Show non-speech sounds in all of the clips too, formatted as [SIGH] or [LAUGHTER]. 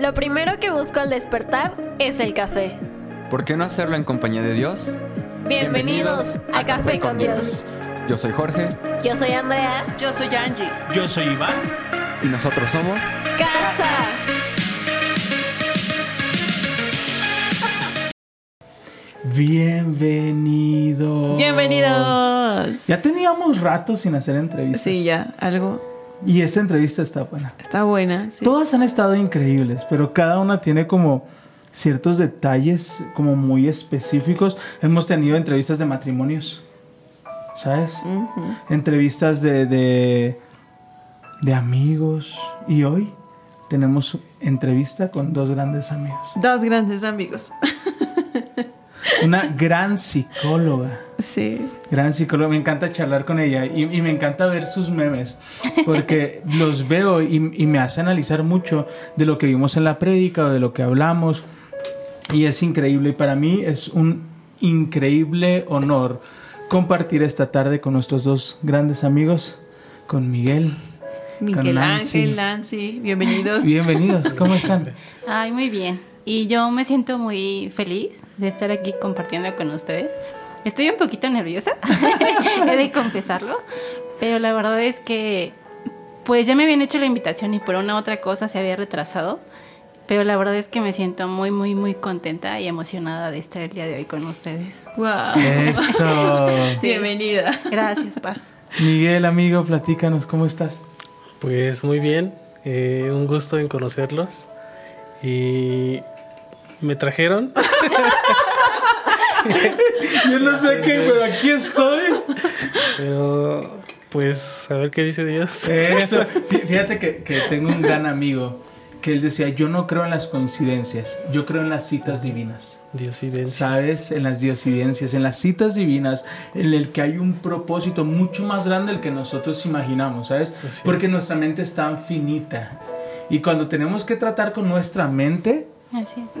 Lo primero que busco al despertar es el café. ¿Por qué no hacerlo en compañía de Dios? Bienvenidos, a, Café con Dios. Yo soy Jorge Yo soy Andrea. Yo soy Angie. Yo soy Iván. y nosotros somos... Casa. Bienvenidos. Bienvenidos. Ya teníamos rato sin hacer entrevistas. Sí, ya, algo. Y esta entrevista está buena. Está buena. Sí. Todas han estado increíbles, pero cada una tiene como ciertos detalles como muy específicos. Hemos tenido entrevistas de matrimonios, ¿sabes? Entrevistas de, de, de amigos. Y hoy tenemos entrevista con dos grandes amigos. Dos grandes amigos. [LAUGHS] Una gran psicóloga. Sí. Gran psicóloga, me encanta charlar con ella y, y me encanta ver sus memes porque [LAUGHS] los veo y, y me hace analizar mucho de lo que vimos en la prédica o de lo que hablamos y es increíble y para mí es un increíble honor compartir esta tarde con nuestros dos grandes amigos, con Miguel. Miguel Nancy. Ángel, Nancy, bienvenidos. Bienvenidos, ¿cómo están? Ay, muy bien. Y yo me siento muy feliz de estar aquí compartiendo con ustedes. Estoy un poquito nerviosa, [LAUGHS] he de confesarlo, pero la verdad es que pues ya me habían hecho la invitación y por una u otra cosa se había retrasado, pero la verdad es que me siento muy, muy, muy contenta y emocionada de estar el día de hoy con ustedes. Wow. Eso. [LAUGHS] Bienvenida. Gracias, Paz. Miguel, amigo, platícanos, ¿cómo estás? Pues muy bien, eh, un gusto en conocerlos. Y me trajeron. [LAUGHS] Yo no sé qué, pero aquí estoy. Pero pues a ver qué dice Dios. Eso. [LAUGHS] Fí- Fíjate que, que tengo un gran amigo que él decía, yo no creo en las coincidencias, yo creo en las citas divinas. Diosidencias. ¿Sabes? En las diosidencias, en las citas divinas, en el que hay un propósito mucho más grande del que nosotros imaginamos, ¿sabes? Así Porque es. nuestra mente es tan finita. Y cuando tenemos que tratar con nuestra mente, Así es.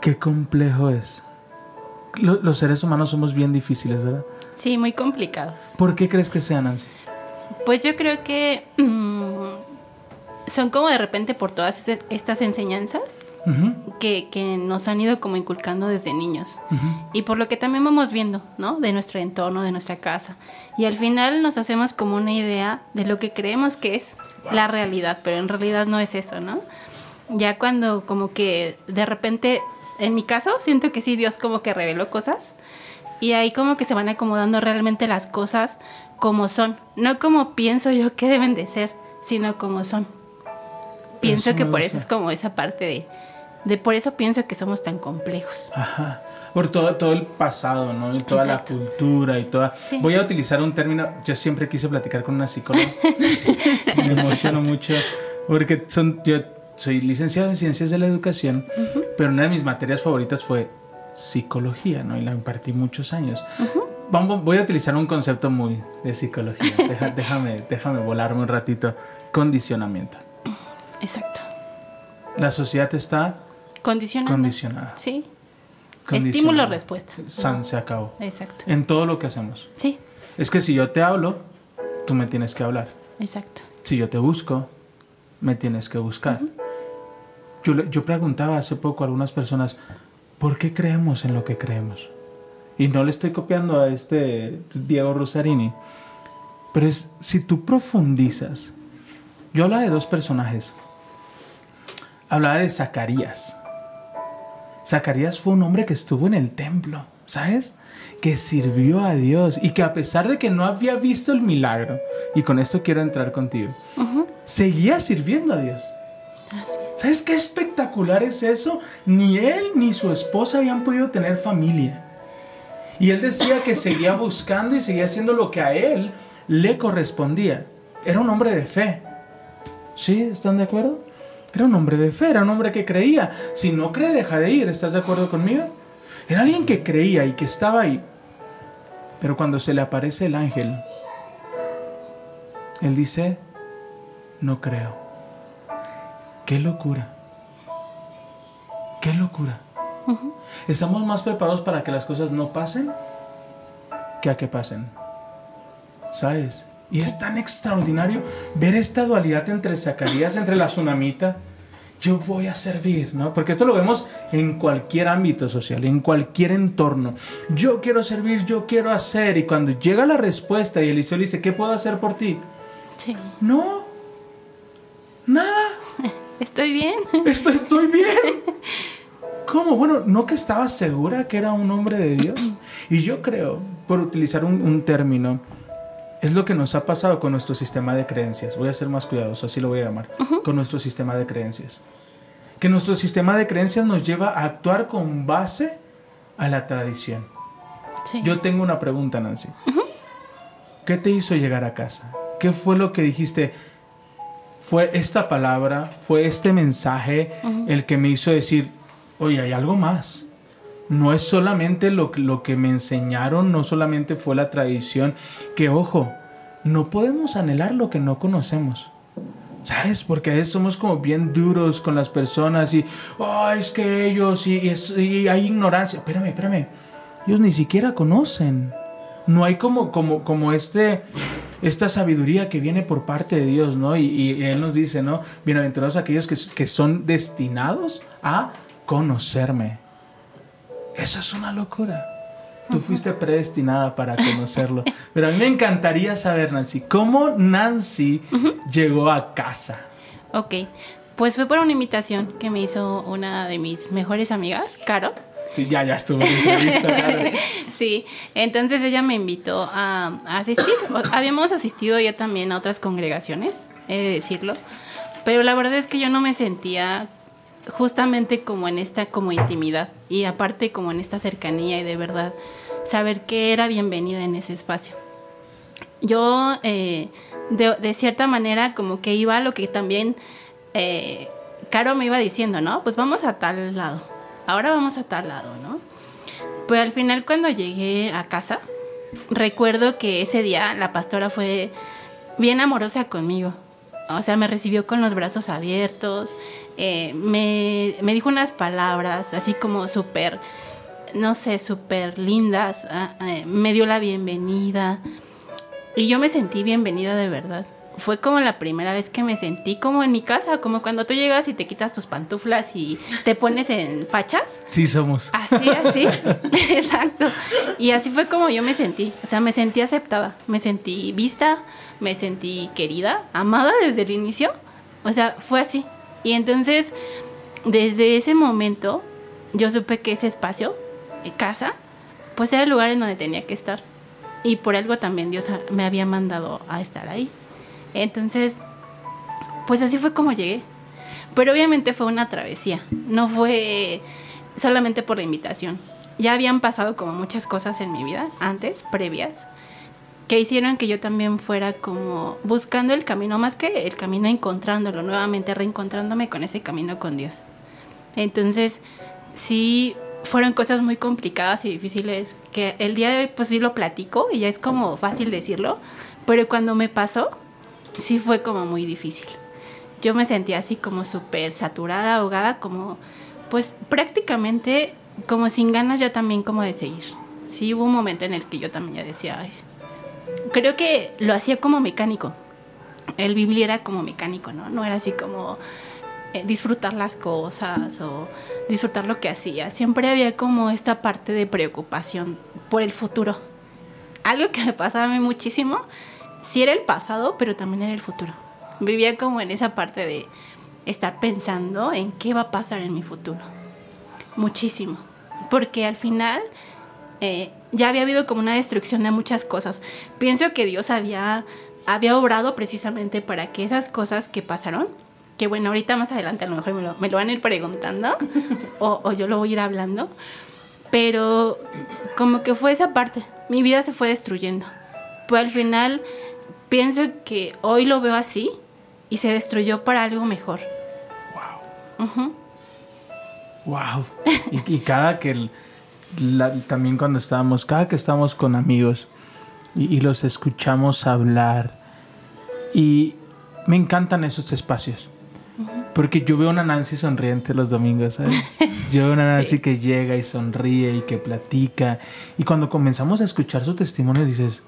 qué complejo es. Lo- los seres humanos somos bien difíciles, ¿verdad? Sí, muy complicados. ¿Por qué crees que sean Nancy? Pues yo creo que mm, son como de repente por todas es- estas enseñanzas que, que nos han ido como inculcando desde niños. Y por lo que también vamos viendo, ¿no? De nuestro entorno, de nuestra casa. Y al final nos hacemos como una idea de lo que creemos que es la realidad, pero en realidad no es eso, ¿no? Ya cuando como que de repente, en mi caso, siento que sí, Dios como que reveló cosas. Y ahí como que se van acomodando realmente las cosas como son. No como pienso yo que deben de ser, sino como son. Pienso Eso que por gusta. eso es como esa parte de... De por eso pienso que somos tan complejos. Ajá. Por todo, todo el pasado, ¿no? Y toda Exacto. la cultura y toda... Sí. Voy a utilizar un término, yo siempre quise platicar con una psicóloga. [LAUGHS] Me emociono mucho porque son, yo soy licenciado en Ciencias de la Educación, pero una de mis materias favoritas fue psicología, ¿no? Y la impartí muchos años. Vamos, voy a utilizar un concepto muy de psicología. Deja- [LAUGHS] déjame, déjame volarme un ratito. Condicionamiento. Exacto. La sociedad está Condicionando. condicionada. Sí. Estímulo-respuesta. San se acabó. Exacto. En todo lo que hacemos. Sí, Es que si yo te hablo, tú me tienes que hablar. exacto. Si yo te busco, me tienes que buscar. yo, yo preguntaba hace poco a algunas personas, ¿por qué creemos en lo que creemos? Y no le estoy copiando a este Diego Rosarini, pero es si tú profundizas. Yo hablaba de dos personajes. Hablaba de Zacarías. Zacarías fue un hombre que estuvo en el templo, ¿sabes? Que sirvió a Dios y que a pesar de que no había visto el milagro, y con esto quiero entrar contigo, seguía sirviendo a Dios. ¿Sabes qué espectacular es eso? Ni él ni su esposa habían podido tener familia. Y él decía que seguía buscando y seguía haciendo lo que a él le correspondía. Era un hombre de fe. ¿Sí? ¿Están de acuerdo? Era un hombre de fe, era un hombre que creía. Si no cree, deja de ir. ¿Estás de acuerdo conmigo? Era alguien que creía y que estaba ahí. Pero cuando se le aparece el ángel, él dice, no creo. Qué locura. Qué locura. Estamos más preparados para que las cosas no pasen que a que pasen. ¿Sabes? Y es tan extraordinario ver esta dualidad entre Zacarías, entre la tsunamita yo voy a servir, ¿no? Porque esto lo vemos en cualquier ámbito social, en cualquier entorno. Yo quiero servir, yo quiero hacer. Y cuando llega la respuesta y Eliseo le dice, ¿qué puedo hacer por ti? Sí. No, nada, [LAUGHS] Estoy bien. estoy, estoy bien. [LAUGHS] ¿Cómo? Bueno, ¿no que estaba segura que era un hombre de Dios? Y yo creo, por utilizar un, un término, es lo que nos ha pasado con nuestro sistema de creencias. Voy a ser más cuidadoso, así lo voy a llamar. Con nuestro sistema de creencias. Que nuestro sistema de creencias nos lleva a actuar con base a la tradición. Sí. Yo tengo una pregunta, Nancy. ¿Qué te hizo llegar a casa? ¿Qué fue lo que dijiste? ¿Fue esta palabra, fue este mensaje el que me hizo decir, oye, hay algo más? No es solamente lo, lo que me enseñaron, no solamente fue la tradición, que ojo, no podemos anhelar lo que no conocemos. ¿Sabes? Porque a veces somos como bien duros con las personas y, oh, es que ellos, y, y es- y hay ignorancia. Espérame, espérame. Ellos ni siquiera conocen. No hay como, como, como este, esta sabiduría que viene por parte de Dios, ¿no? Y, y Él nos dice, ¿no? Bienaventurados aquellos que, que son destinados a conocerme. Eso es una locura. Tú fuiste predestinada para conocerlo. [LAUGHS] Pero a mí me encantaría saber, Nancy, ¿cómo Nancy llegó a casa? Ok. Pues fue por una invitación que me hizo una de mis mejores amigas, Caro. Sí, ya, ya estuvo en. [LAUGHS] Sí, entonces ella me invitó a, a asistir. Habíamos asistido ya también a otras congregaciones, he de decirlo, pero la verdad es que yo no me sentía justamente como en esta como intimidad y aparte como en esta cercanía y de verdad saber que era bienvenida en ese espacio. Yo eh, de, cierta manera como que iba a lo que también eh, Caro me iba diciendo, ¿no? Pues vamos a tal lado, ahora vamos a tal lado, ¿no? Pues al final cuando llegué a casa, recuerdo que ese día la pastora fue bien amorosa conmigo. O sea, me recibió con los brazos abiertos, eh, me, me dijo unas palabras así como súper, no sé, súper lindas, ah, eh, me dio la bienvenida y yo me sentí bienvenida de verdad. Fue como la primera vez que me sentí como en mi casa, como cuando tú llegas y te quitas tus pantuflas y te pones en fachas. Sí, somos. Así, así. [LAUGHS] [LAUGHS] Exacto. Y así fue como yo me sentí. O sea, me sentí aceptada, me sentí vista, me sentí querida, amada desde el inicio. O sea, fue así. Y entonces, desde ese momento, yo supe que ese espacio, eh, casa, pues era el lugar en donde tenía que estar. Y por algo también Dios me había mandado a estar ahí. Entonces, pues así fue como llegué. Pero obviamente fue una travesía, no fue solamente por la invitación. Ya habían pasado como muchas cosas en mi vida antes, previas, que hicieron que yo también fuera como buscando el camino, más que el camino encontrándolo, nuevamente reencontrándome con ese camino con Dios. Entonces, sí, fueron cosas muy complicadas y difíciles que el día de hoy pues sí lo platico y ya es como fácil decirlo, pero cuando me pasó, sí fue como muy difícil. Yo me sentía así como súper saturada, ahogada, como pues prácticamente como sin ganas ya también como de seguir. Sí hubo un momento en el que yo también ya decía, ay, creo que lo hacía como mecánico. El vivir era como mecánico, ¿no? No era así como eh, disfrutar las cosas o disfrutar lo que hacía. Siempre había como esta parte de preocupación por el futuro. Algo que me pasaba a mí muchísimo, sí era el pasado, pero también era el futuro. Vivía como en esa parte de estar pensando en qué va a pasar en mi futuro. Muchísimo. Porque al final eh, ya había habido como una destrucción de muchas cosas. Pienso que Dios había, había obrado precisamente para que esas cosas que pasaron, que bueno, ahorita más adelante a lo mejor me lo, me lo van a ir preguntando [LAUGHS] o, o yo lo voy a ir hablando, pero como que fue esa parte, mi vida se fue destruyendo. Pues al final pienso que hoy lo veo así y se destruyó para algo mejor. Ujú. Wow. Y, y cada que el- la- también cuando estábamos, cada que estamos con amigos y, y los escuchamos hablar y me encantan esos espacios. Porque yo veo una Nancy sonriente los domingos, ¿sabes? [LAUGHS] Yo veo una Nancy que llega y sonríe y que platica. Y cuando comenzamos a escuchar su testimonio dices,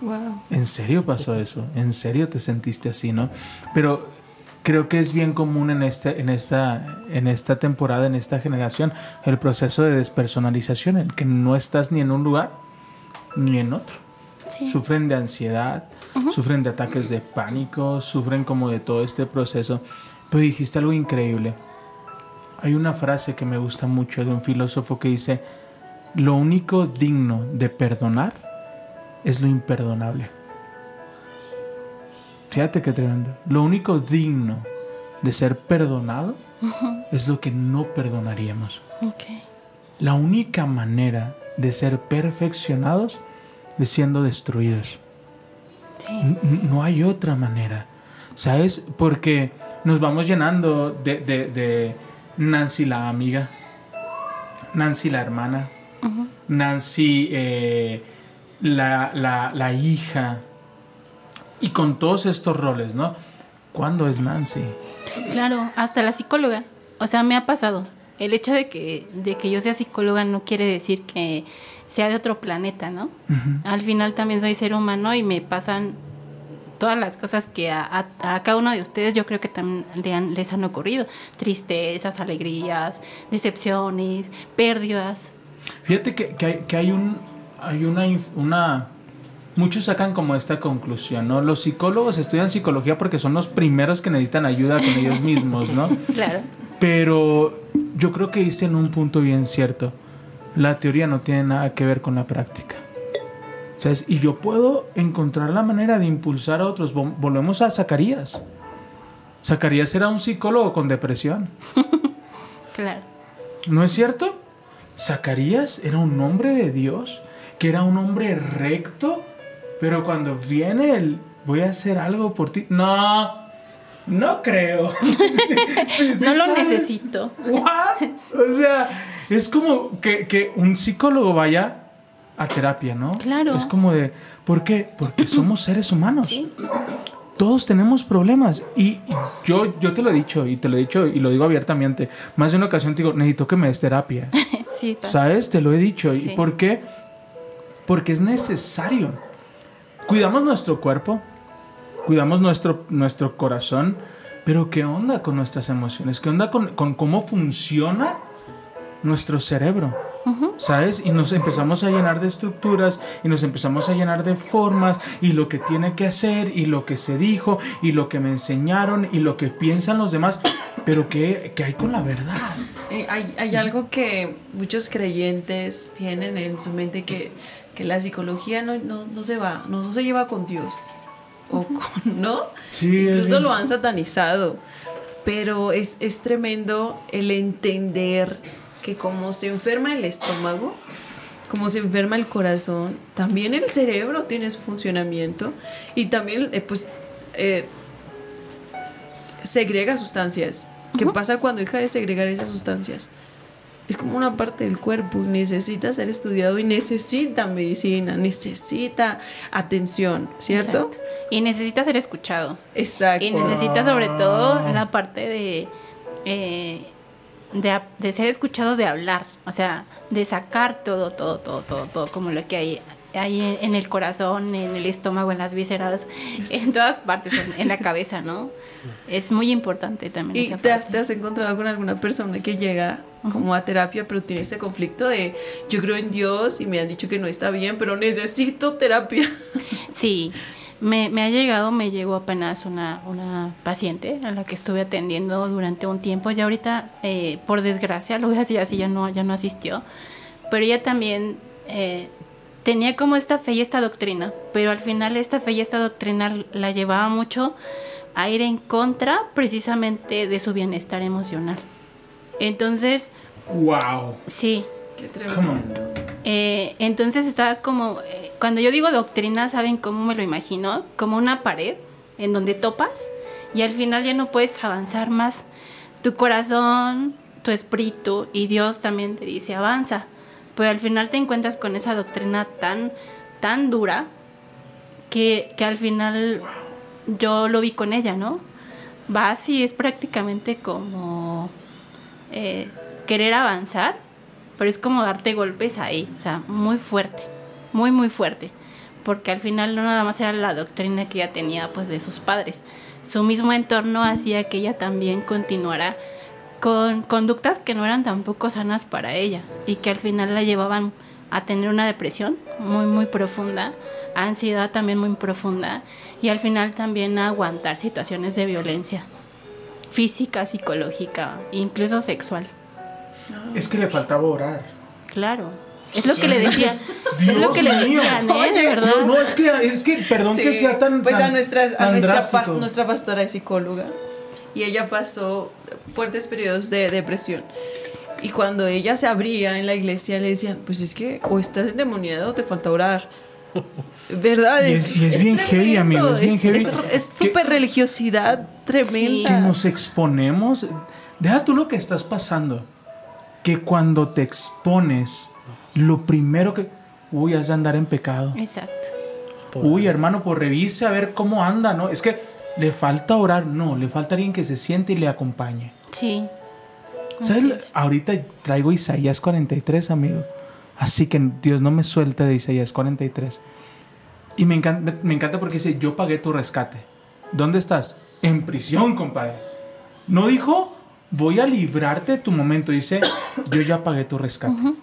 Wow. ¿En serio pasó eso? ¿En serio te sentiste así, no? Pero creo que es bien común en, este, en, esta, en esta temporada, en esta generación, el proceso de despersonalización, en que no estás ni en un lugar ni en otro. Sí. Sufren de ansiedad, sufren de ataques de pánico, sufren como de todo este proceso. Pero dijiste algo increíble. Hay una frase que me gusta mucho de un filósofo que dice, lo único digno de perdonar es lo imperdonable. Fíjate qué tremendo. Lo único digno de ser perdonado es lo que no perdonaríamos. La única manera de ser perfeccionados es siendo destruidos. Sí. No hay otra manera. ¿Sabes? Porque nos vamos llenando de, de- de Nancy la amiga, Nancy la hermana, Nancy eh, la, la- la hija. Y con todos estos roles, ¿no? ¿Cuándo es Nancy? Claro, hasta la psicóloga. O sea, me ha pasado. El hecho de que, de que yo sea psicóloga no quiere decir que sea de otro planeta, ¿no? Al final también soy ser humano y me pasan todas las cosas que a, a- a cada uno de ustedes yo creo que también le han- les han ocurrido. Tristezas, alegrías, decepciones, pérdidas. Fíjate que, que hay, que hay un hay una, una muchos sacan como esta conclusión, ¿no? Los psicólogos estudian psicología porque son los primeros que necesitan ayuda con ellos mismos, ¿no? [LAUGHS] Claro. Pero yo creo que diste en un punto bien cierto. La teoría no tiene nada que ver con la práctica. ¿Sabes? Y yo puedo encontrar la manera de impulsar a otros. Vol- Volvemos a Zacarías. Zacarías era un psicólogo con depresión. [LAUGHS] Claro. ¿No es cierto? Zacarías era un hombre de Dios, que era un hombre recto, pero cuando viene el voy a hacer algo por ti, no, no creo. [LAUGHS] Sí, sí, sí No lo sabes. necesito. What? O sea, es como que, que un psicólogo vaya a terapia, ¿no? Claro. Es como de, ¿por qué? Porque [LAUGHS] somos seres humanos. Sí. Todos tenemos problemas. Y yo, yo te lo he dicho, y te lo he dicho, y lo digo abiertamente. Más de una ocasión te digo, necesito que me des terapia. [LAUGHS] Sí, ¿Sabes? Te lo he dicho. ¿Y por qué? Porque es necesario. Cuidamos nuestro cuerpo, cuidamos nuestro, nuestro corazón, pero ¿qué onda con nuestras emociones? ¿Qué onda con, con cómo funciona nuestro cerebro? ¿Sabes? Y nos empezamos a llenar de estructuras y nos empezamos a llenar de formas y lo que tiene que hacer y lo que se dijo y lo que me enseñaron y lo que piensan los demás. [COUGHS] Pero ¿qué, qué hay con la verdad? Eh, hay, hay algo que muchos creyentes tienen en su mente que, que la psicología no, no, no se va, no, no se lleva con Dios. O con, ¿no? Sí, Incluso lo han satanizado. Pero es, es tremendo el entender que como se enferma el estómago, como se enferma el corazón, también el cerebro tiene su funcionamiento y también eh, pues eh, segrega sustancias. ¿Qué pasa cuando deja de segregar esas sustancias? Es como una parte del cuerpo y necesita ser estudiado y necesita medicina, necesita atención, ¿cierto? Exacto. Y necesita ser escuchado. Exacto. Y necesita sobre todo la parte de, eh, de, de ser escuchado, de hablar, o sea, de sacar todo, todo, todo, todo, todo, como lo que hay, hay en, en el corazón, en el estómago, en las vísceras, en todas partes, en, en la cabeza, ¿no? Es muy importante también. ¿Y te has, te has encontrado con alguna persona que llega como a terapia, pero tiene este conflicto de yo creo en Dios y me han dicho que no está bien, pero necesito terapia? Sí, me, me ha llegado, me llegó apenas una, una paciente a la que estuve atendiendo durante un tiempo. Ya ahorita, eh, por desgracia, lo voy a decir así, ya no, ya no asistió. Pero ella también eh, tenía como esta fe y esta doctrina, pero al final esta fe y esta doctrina la llevaba mucho a ir en contra precisamente de su bienestar emocional. Entonces, ¡Wow! sí, Qué tremendo. eh, entonces estaba como, eh, cuando yo digo doctrina, ¿saben cómo me lo imagino? Como una pared en donde topas y al final ya no puedes avanzar más. Tu corazón, tu espíritu y Dios también te dice avanza, pero al final te encuentras con esa doctrina tan, tan dura que, que al final yo lo vi con ella, ¿no? Vas y es prácticamente como eh, querer avanzar, pero es como darte golpes ahí, o sea, muy fuerte, muy, muy fuerte, porque al final no nada más era la doctrina que ella tenía pues de sus padres, su mismo entorno hacía que ella también continuara con conductas que no eran tampoco sanas para ella y que al final la llevaban a tener una depresión muy muy profunda, ansiedad también muy profunda y al final también a aguantar situaciones de violencia física, psicológica, incluso sexual. Es que le faltaba orar. Claro. Es lo que le decían. es lo que le decían, ¿eh? De verdad. No, no, es que, es que perdón Sí, que sea tan. Pues a, tan- nuestras, a nuestra, pas- nuestra pastora es psicóloga y ella pasó fuertes periodos de depresión. Y cuando ella se abría en la iglesia le decían, pues es que o estás endemoniado o te falta orar. [LAUGHS] ¿Verdad? Y es- y es bien heavy, amigo, es bien heavy. Es es súper religiosidad tremenda. que nos exponemos. Deja tú lo que estás pasando. Que cuando te expones, lo primero que. Uy, has de andar en pecado. Exacto. Por- Uy, hermano, pues revise a ver cómo anda, ¿no? Es que le falta orar, no, le falta alguien que se siente y le acompañe. Sí. ¿Sabes? Ahorita traigo Isaías 43, amigo. Así que Dios no me suelte de Isaías 43. Y me encanta, me, me encanta porque dice, yo pagué tu rescate. ¿Dónde estás? En prisión, compadre. No dijo, voy a librarte de tu momento. Dice, [CLEARS THROAT] yo ya pagué tu rescate.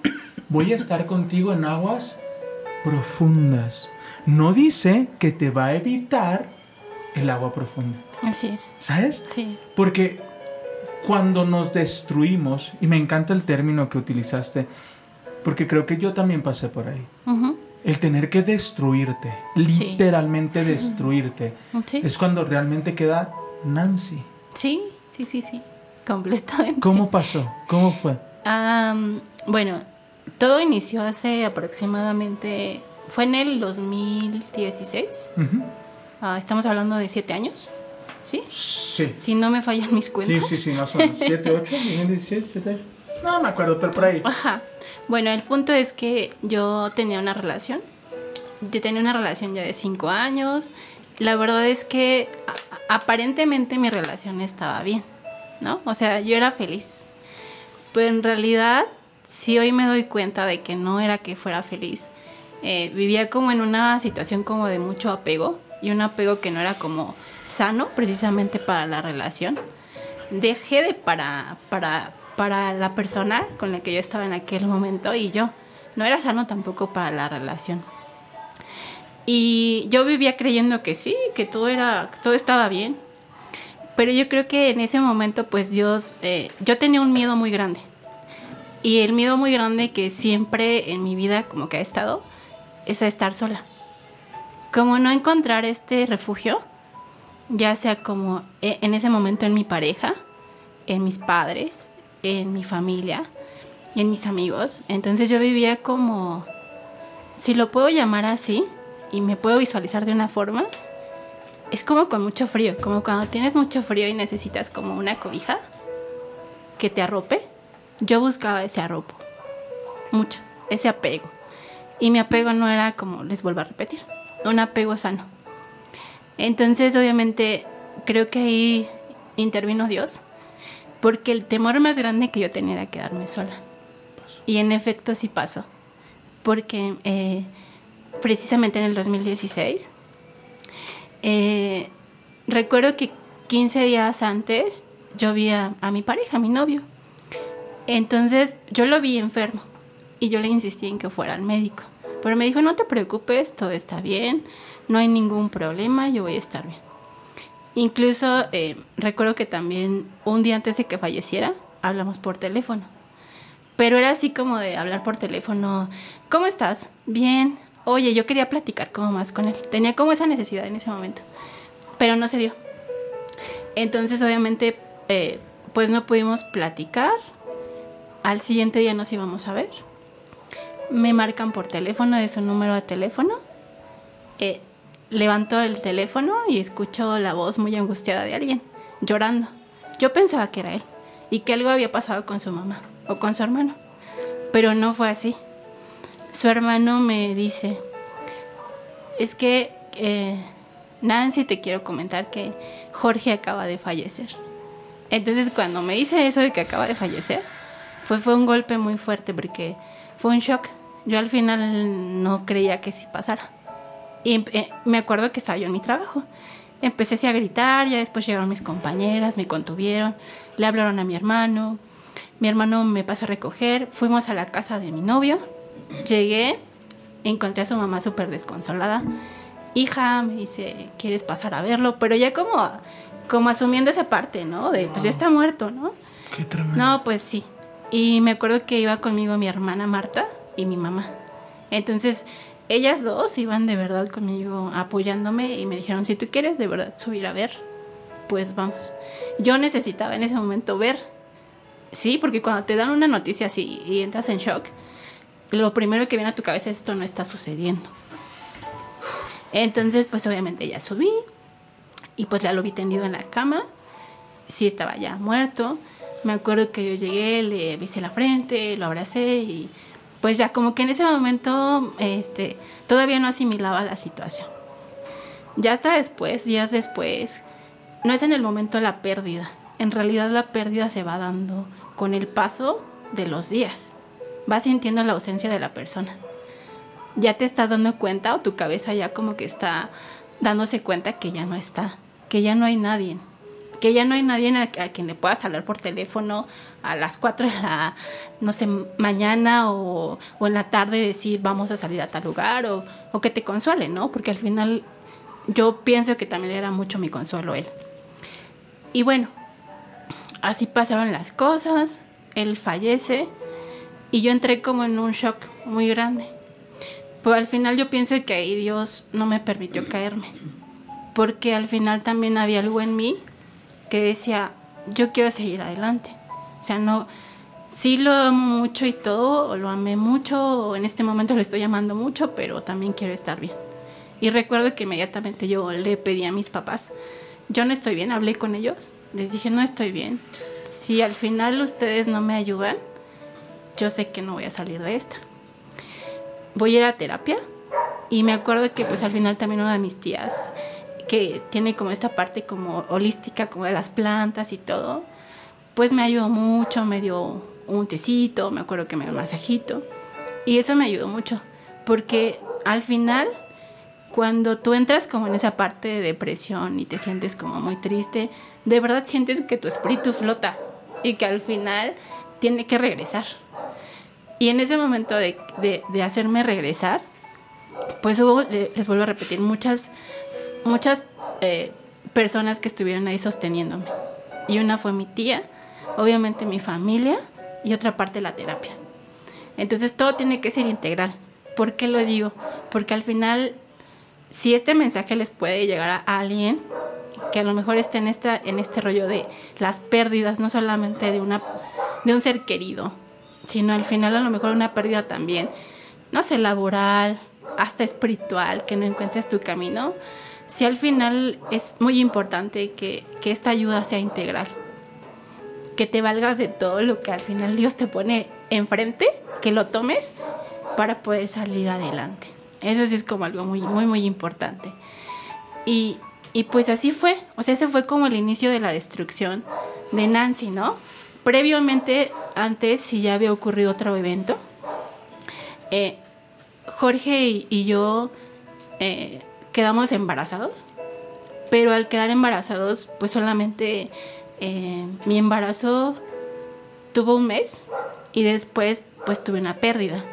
Voy a estar contigo en aguas profundas. No dice que te va a evitar el agua profunda. Así es. ¿Sabes? Sí. Porque cuando nos destruimos, y me encanta el término que utilizaste, porque creo que yo también pasé por ahí. El tener que destruirte, literalmente destruirte, Sí. es cuando realmente queda Nancy. Sí, sí, sí, sí. Completamente. ¿Cómo pasó? ¿Cómo fue? Am, bueno, todo inició hace aproximadamente. Fue en el 2016. Ujú. Ah, estamos hablando de siete años. ¿Sí? Sí. Si no me fallan mis Sí, cuentas. sí, sí, más o menos. ¿7, 8? ¿16, 7, 8? No me acuerdo, pero por ahí. Ajá. Bueno, el punto es que yo tenía una relación. Yo tenía una relación ya de cinco años. La verdad es que aparentemente mi relación estaba bien, ¿no? O sea, yo era feliz. Pero en realidad, sí hoy me doy cuenta de que no era que fuera feliz. Eh, vivía como en una situación como de mucho apego y un apego que no era como sano precisamente para la relación dejé de para, para, para la persona con la que yo estaba en aquel momento y yo. No era sano tampoco para la relación. Y yo vivía creyendo que sí, que todo era, todo estaba bien. Pero yo creo que en ese momento, pues Dios, eh, yo tenía un miedo muy grande. Y el miedo muy grande que siempre en mi vida como que ha estado es a estar sola. Como no encontrar este refugio, ya sea como e- en ese momento en mi pareja, en mis padres, en mi familia en mis amigos. Entonces yo vivía como, si lo puedo llamar así y me puedo visualizar de una forma, es como con mucho frío, como cuando tienes mucho frío y necesitas como una cobija que te arrope. Yo buscaba ese arropo, mucho, ese apego. Y mi apego no era como, les vuelvo a repetir, un apego sano. Entonces, obviamente, creo que ahí intervino Dios, porque el temor más grande que yo tenía era quedarme sola. Y en efecto sí pasó, porque eh, precisamente en el 2016, eh, recuerdo que 15 días antes yo vi a, a mi pareja, a mi novio. Entonces yo lo vi enfermo y yo le insistí en que fuera al médico. Pero me dijo, no te preocupes, todo está bien, no hay ningún problema, yo voy a estar bien. Incluso eh, recuerdo que también un día antes de que falleciera, hablamos por teléfono. Pero era así como de hablar por teléfono, ¿cómo estás? Bien. Oye, yo quería platicar como más con él. Tenía como esa necesidad en ese momento. Pero no se dio. Entonces, obviamente, eh, pues no pudimos platicar. Al siguiente día nos íbamos a ver. Me marcan por teléfono de su número de teléfono. Eh, levanto el teléfono y escucho la voz muy angustiada de alguien llorando. Yo pensaba que era él y que algo había pasado con su mamá o con su hermano, pero no fue así. Su hermano me dice, es que eh, Nancy te quiero comentar que Jorge acaba de fallecer. Entonces cuando me dice eso de que acaba de fallecer, fue, fue un golpe muy fuerte porque fue un shock. Yo al final no creía que sí pasara. Y eh, me acuerdo que estaba yo en mi trabajo. Empecé así a gritar, ya después llegaron mis compañeras, me contuvieron, le hablaron a mi hermano, mi hermano me pasó a recoger, fuimos a la casa de mi novio, llegué, encontré a su mamá súper desconsolada, hija, me dice, ¿quieres pasar a verlo? Pero ya como, como asumiendo esa parte, ¿no? De, pues ya está muerto, ¿no? Qué tremendo. No, pues sí. Y me acuerdo que iba conmigo mi hermana Marta y mi mamá. Entonces, ellas dos iban de verdad conmigo apoyándome y me dijeron, si tú quieres de verdad subir a ver, pues vamos. Yo necesitaba en ese momento ver. Sí, porque cuando te dan una noticia así y entras en shock, lo primero que viene a tu cabeza es esto no está sucediendo. Entonces, pues obviamente ya subí y pues ya lo vi tendido en la cama. Sí estaba ya muerto. Me acuerdo que yo llegué, le besé la frente, lo abracé y pues ya como que en ese momento este, todavía no asimilaba la situación. Ya hasta después, días después, no es en el momento la pérdida. En realidad la pérdida se va dando con el paso de los días. Vas sintiendo la ausencia de la persona. Ya te estás dando cuenta o tu cabeza ya como que está dándose cuenta que ya no está, que ya no hay nadie, que ya no hay nadie a, a quien le puedas hablar por teléfono a las 4 de la, no sé, mañana o, o en la tarde decir vamos a salir a tal lugar o, o que te consuele, ¿no? Porque al final yo pienso que también era mucho mi consuelo él. Y bueno, así pasaron las cosas, él fallece y yo entré como en un shock muy grande. Pero al final yo pienso que ahí Dios no me permitió caerme, porque al final también había algo en mí que decía, yo quiero seguir adelante. O sea, no, sí lo amo mucho y todo, lo amé mucho, en este momento lo estoy amando mucho, pero también quiero estar bien. Y recuerdo que inmediatamente yo le pedí a mis papás, yo no estoy bien, hablé con ellos, les dije, no estoy bien. Si al final ustedes no me ayudan, yo sé que no voy a salir de esta. Voy a ir a terapia y me acuerdo que pues al final también una de mis tías, que tiene como esta parte como holística, como de las plantas y todo, pues me ayudó mucho, me dio un tecito, me acuerdo que me dio un masajito. Y eso me ayudó mucho, porque al final, cuando tú entras como en esa parte de depresión y te sientes como muy triste, de verdad sientes que tu espíritu flota y que al final tiene que regresar. Y en ese momento de, de, de hacerme regresar, pues hubo, les vuelvo a repetir, muchas, muchas eh, personas que estuvieron ahí sosteniéndome. Y una fue mi tía, obviamente mi familia y otra parte la terapia. Entonces todo tiene que ser integral. ¿Por qué lo digo? Porque al final, si este mensaje les puede llegar a alguien que a lo mejor esté en, esta, en este rollo de las pérdidas, no solamente de, una, de un ser querido, sino al final a lo mejor una pérdida también, no sé, laboral, hasta espiritual, que no encuentres tu camino, si al final es muy importante que, que esta ayuda sea integral, que te valgas de todo lo que al final Dios te pone enfrente, que lo tomes para poder salir adelante. Eso sí es como algo muy, muy, muy importante. Y, y pues así fue, o sea, ese fue como el inicio de la destrucción de Nancy, ¿no? Previamente, antes, si ya había ocurrido otro evento, eh, Jorge y, y yo eh, quedamos embarazados, pero al quedar embarazados, pues solamente eh, mi embarazo tuvo un mes y después pues tuve una pérdida.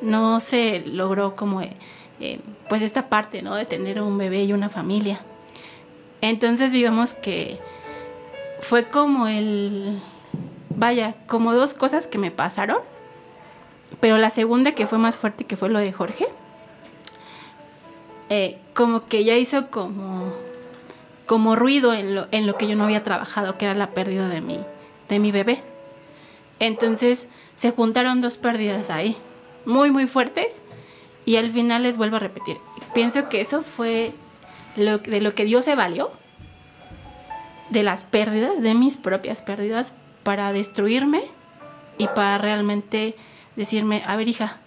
No se logró como eh, pues esta parte, ¿no? De tener un bebé y una familia. Entonces digamos que fue como el, vaya, como dos cosas que me pasaron pero la segunda que fue más fuerte, que fue lo de Jorge, eh, como que ya hizo como, como ruido en lo, en lo que yo no había trabajado, que era la pérdida de mi, de mi bebé. Entonces se juntaron dos pérdidas ahí, muy, muy fuertes, y al final les vuelvo a repetir. Pienso que eso fue lo, de lo que Dios se valió, de las pérdidas, de mis propias pérdidas, para destruirme y para realmente decirme, a ver hija,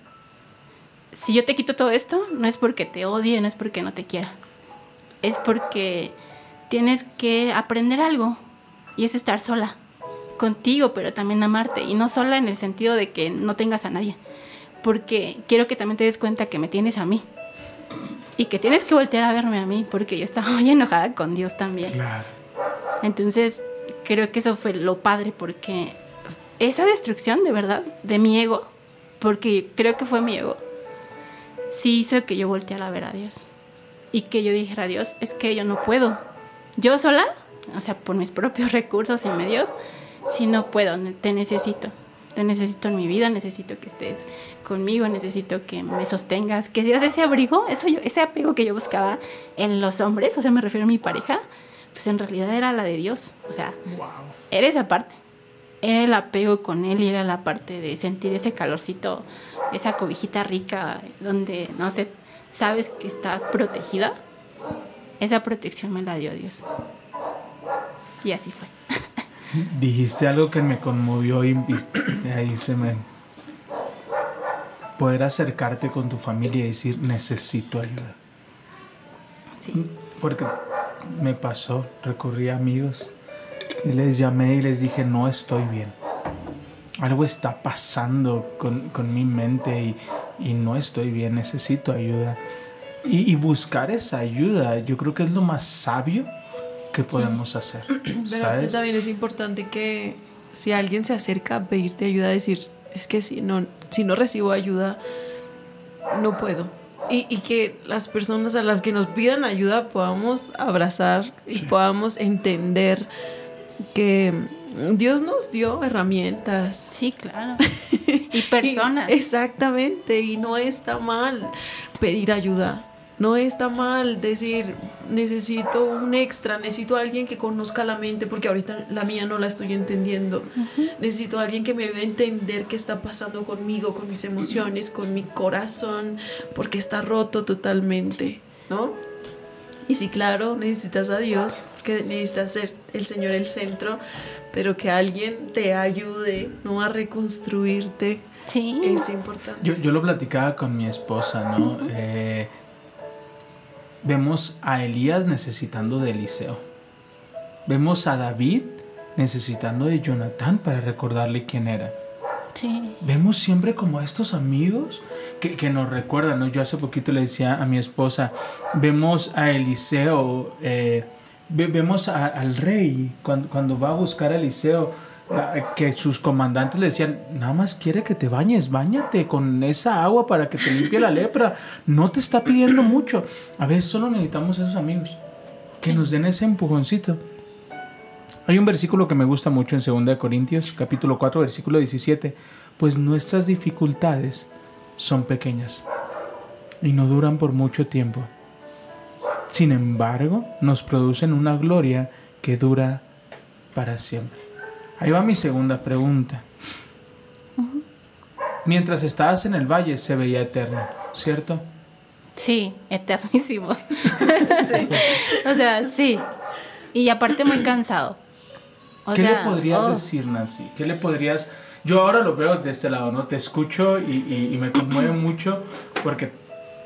si yo te quito todo esto, no es porque te odie, no es porque no te quiera, es porque tienes que aprender algo y es estar sola, contigo, pero también amarte, y no sola en el sentido de que no tengas a nadie, porque quiero que también te des cuenta que me tienes a mí y que tienes que voltear a verme a mí porque yo estaba muy enojada con Dios también. Claro. Entonces, creo que eso fue lo padre porque esa destrucción de verdad de mi ego, porque creo que fue mi ego, sí hizo que yo volteara a ver a Dios y que yo dijera a Dios, es que yo no puedo. Yo sola, o sea, por mis propios [LAUGHS] recursos y medios, sí no puedo, te necesito. Te necesito en mi vida, necesito que estés conmigo, necesito que me sostengas, que seas ese abrigo, eso yo, ese apego que yo buscaba en los hombres, o sea, me refiero a mi pareja, pues en realidad era la de Dios. O sea, era esa parte. Era el apego con él y era la parte de sentir ese calorcito, esa cobijita rica, donde, no sé, sabes que estás protegida. Esa protección me la dio Dios. Y así fue. [LAUGHS] Dijiste algo que me conmovió y [CLEARS THROAT] ahí se me... Poder acercarte con tu familia y decir, necesito ayuda. Sí. Porque me pasó, recurrí a amigos y les llamé y les dije, no estoy bien. Algo está pasando con, con mi mente y, y no estoy bien, necesito ayuda. Y, y buscar esa ayuda, yo creo que es lo más sabio que podemos hacer. [CLEARS THROAT] Pero ¿Sabes? también es importante que si alguien se acerca a pedirte ayuda, decir, es que si no, si no recibo ayuda, no puedo. Y, y que las personas a las que nos pidan ayuda podamos abrazar y podamos entender que Dios nos dio herramientas. Sí, claro. [LAUGHS] Y personas. Y- exactamente, y no está mal pedir ayuda. No está mal decir, necesito un extra, necesito a alguien que conozca la mente, porque ahorita la mía no la estoy entendiendo. Necesito a alguien que me ayude a entender qué está pasando conmigo, con mis emociones, con mi corazón, porque está roto totalmente, ¿no? Y sí, claro, necesitas a Dios, porque necesitas ser el Señor el centro, pero que alguien te ayude, ¿no? A reconstruirte Sí. es importante. Yo, yo lo platicaba con mi esposa, ¿no? Eh, vemos a Elías necesitando de Eliseo. Vemos a David necesitando de Jonatán para recordarle quién era. Sí. Vemos siempre como estos amigos que, nos recuerdan, ¿no? Yo hace poquito le decía a mi esposa, vemos a Eliseo, eh, ve- vemos a- al rey cuando, va a buscar a Eliseo, que sus comandantes le decían, nada más quiere que te bañes, bañate con esa agua para que te limpie la lepra, no te está pidiendo mucho. A veces solo necesitamos esos amigos que nos den ese empujoncito. Hay un versículo que me gusta mucho en 2 de Corintios, capítulo 4, versículo 17, pues nuestras dificultades son pequeñas y no duran por mucho tiempo. Sin embargo, nos producen una gloria que dura para siempre. Ahí va mi segunda pregunta. Mientras estabas en el valle se veía eterno, ¿cierto? Sí, eternísimo. [LAUGHS] O sea, sí. Y aparte muy cansado. O ¿Qué sea, le podrías oh, decir, Nancy? ¿Qué le podrías...? Yo ahora lo veo de este lado, ¿no? Te escucho y, y- y me conmueve [CLEARS THROAT] mucho porque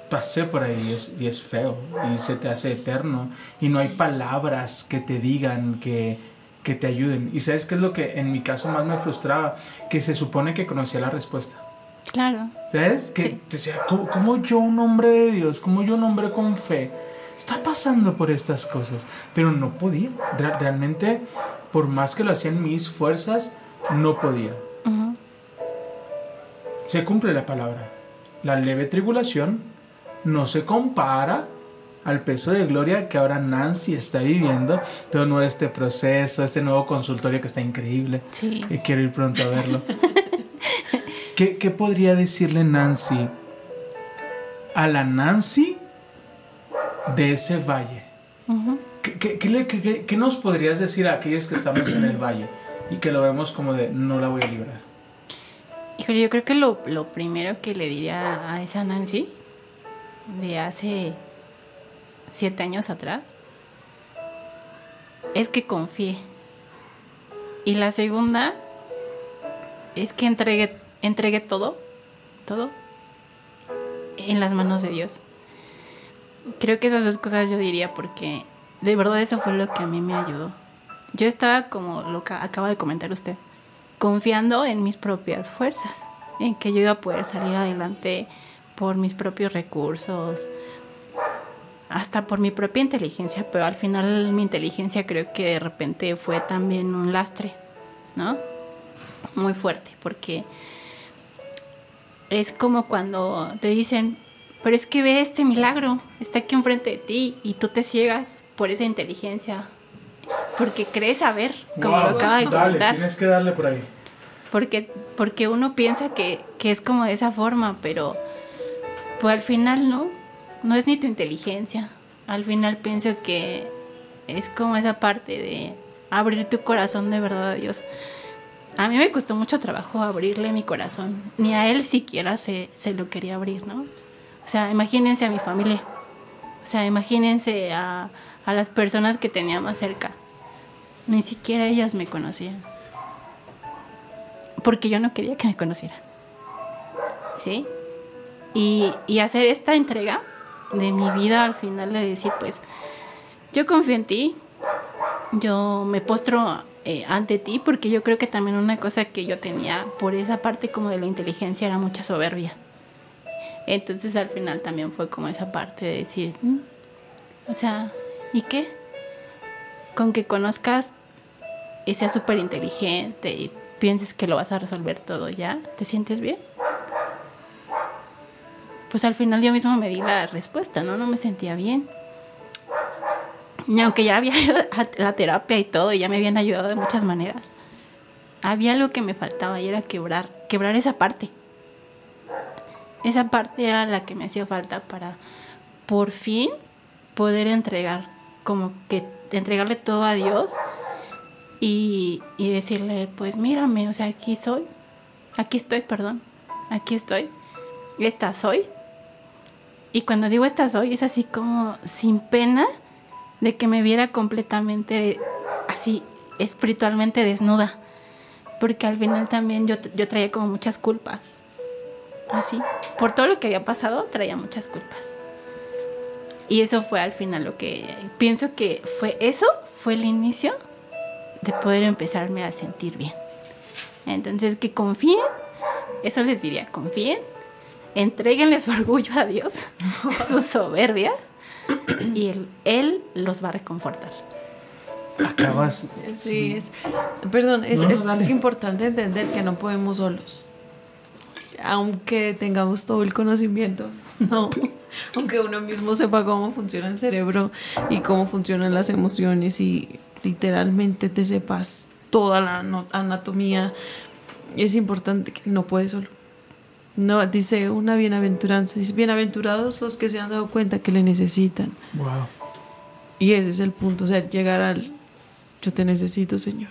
pasé por ahí y es, y es feo y se te hace eterno y no hay palabras que te digan que, que te ayuden. ¿Y sabes qué es lo que en mi caso más me frustraba? Que se supone que conocía la respuesta. Claro. ¿Sabes? Que Sí. decía, ¿cómo, cómo yo, un hombre de Dios, como yo, un hombre con fe, está pasando por estas cosas? Pero no podía. Re- realmente, por más que lo hacían mis fuerzas, no podía. Se cumple la palabra. La leve tribulación no se compara al peso de gloria que ahora Nancy está viviendo. Todo este proceso, este nuevo consultorio que está increíble. Sí. Y quiero ir pronto a verlo. [LAUGHS] ¿Qué, qué podría decirle Nancy a la Nancy de ese valle? Ujú. ¿Qué, qué- qué le- qué- qué- qué nos podrías decir a aquellos que estamos en el valle y que lo vemos como de no la voy a librar? Híjole, yo creo que lo, lo primero que le diría a esa Nancy de hace siete años atrás es que confíe. Y la segunda es que entregue, entregue todo, todo en las manos de Dios. Creo que esas dos cosas yo diría porque de verdad eso fue lo que a mí me ayudó. Yo estaba como lo que acaba de comentar usted, confiando en mis propias fuerzas, en que yo iba a poder salir adelante por mis propios recursos. hasta por mi propia inteligencia, pero al final mi inteligencia creo que de repente fue también un lastre, ¿no? Muy fuerte, porque es como cuando te dicen, pero es que ve este milagro, está aquí enfrente de ti y tú te ciegas por esa inteligencia, porque crees saber, como Wow, lo acaba de dale, contar. tienes que darle por ahí. Porque, porque uno piensa que, que es como de esa forma, pero pues al final no, no es ni tu inteligencia. Al final pienso que es como esa parte de abrir tu corazón de verdad a Dios. A mí me costó mucho trabajo abrirle mi corazón. Ni a él siquiera se, se lo quería abrir, ¿no? O sea, imagínense a mi familia. O sea, imagínense a, a las personas que tenía más cerca. Ni siquiera ellas me conocían porque yo no quería que me conocieran. ¿Sí? Y, y hacer esta entrega de mi vida al final de decir, pues, yo confío en ti, yo me postro eh, ante ti, porque yo creo que también una cosa que yo tenía por esa parte como de la inteligencia era mucha soberbia. Entonces al final también fue como esa parte de decir, "Mm, o sea, ¿y qué? Con que conozcas y seas súper inteligente y pienses que lo vas a resolver todo ya, ¿te sientes bien? Pues al final yo mismo me di la respuesta, ¿no? No me sentía bien. Y aunque ya había [LAUGHS] la terapia y todo, y ya me habían ayudado de muchas maneras, había algo que me faltaba y era quebrar, quebrar esa parte. Esa parte era la que me hacía falta para por fin poder entregar, como que entregarle todo a Dios y, y decirle, pues mírame, o sea, aquí soy, aquí estoy, perdón, aquí estoy, esta soy. Y cuando digo esta soy, es así como sin pena de que me viera completamente así espiritualmente desnuda. Porque al final también yo, yo traía como muchas culpas. Así. Por todo lo que había pasado, traía muchas culpas. Y eso fue al final lo que pienso que fue eso, fue el inicio de poder empezarme a sentir bien. Entonces, que confíen, eso les diría, confíen, entreguenle su [LAUGHS] orgullo a Dios, [LAUGHS] su soberbia, y él, él los va a reconfortar. Acabas. Sí, es. Perdón, es, No, no, es- dale. es importante entender que no podemos solos. Aunque tengamos todo el conocimiento, [LAUGHS] no. Aunque uno mismo sepa cómo funciona el cerebro y cómo funcionan las emociones y literalmente te sepas toda la anatomía, es importante que no puedes solo. No, dice una bienaventuranza, dice bienaventurados los que se han dado cuenta que le necesitan. Wow. Y ese es el punto, o sea, llegar al yo te necesito, Señor.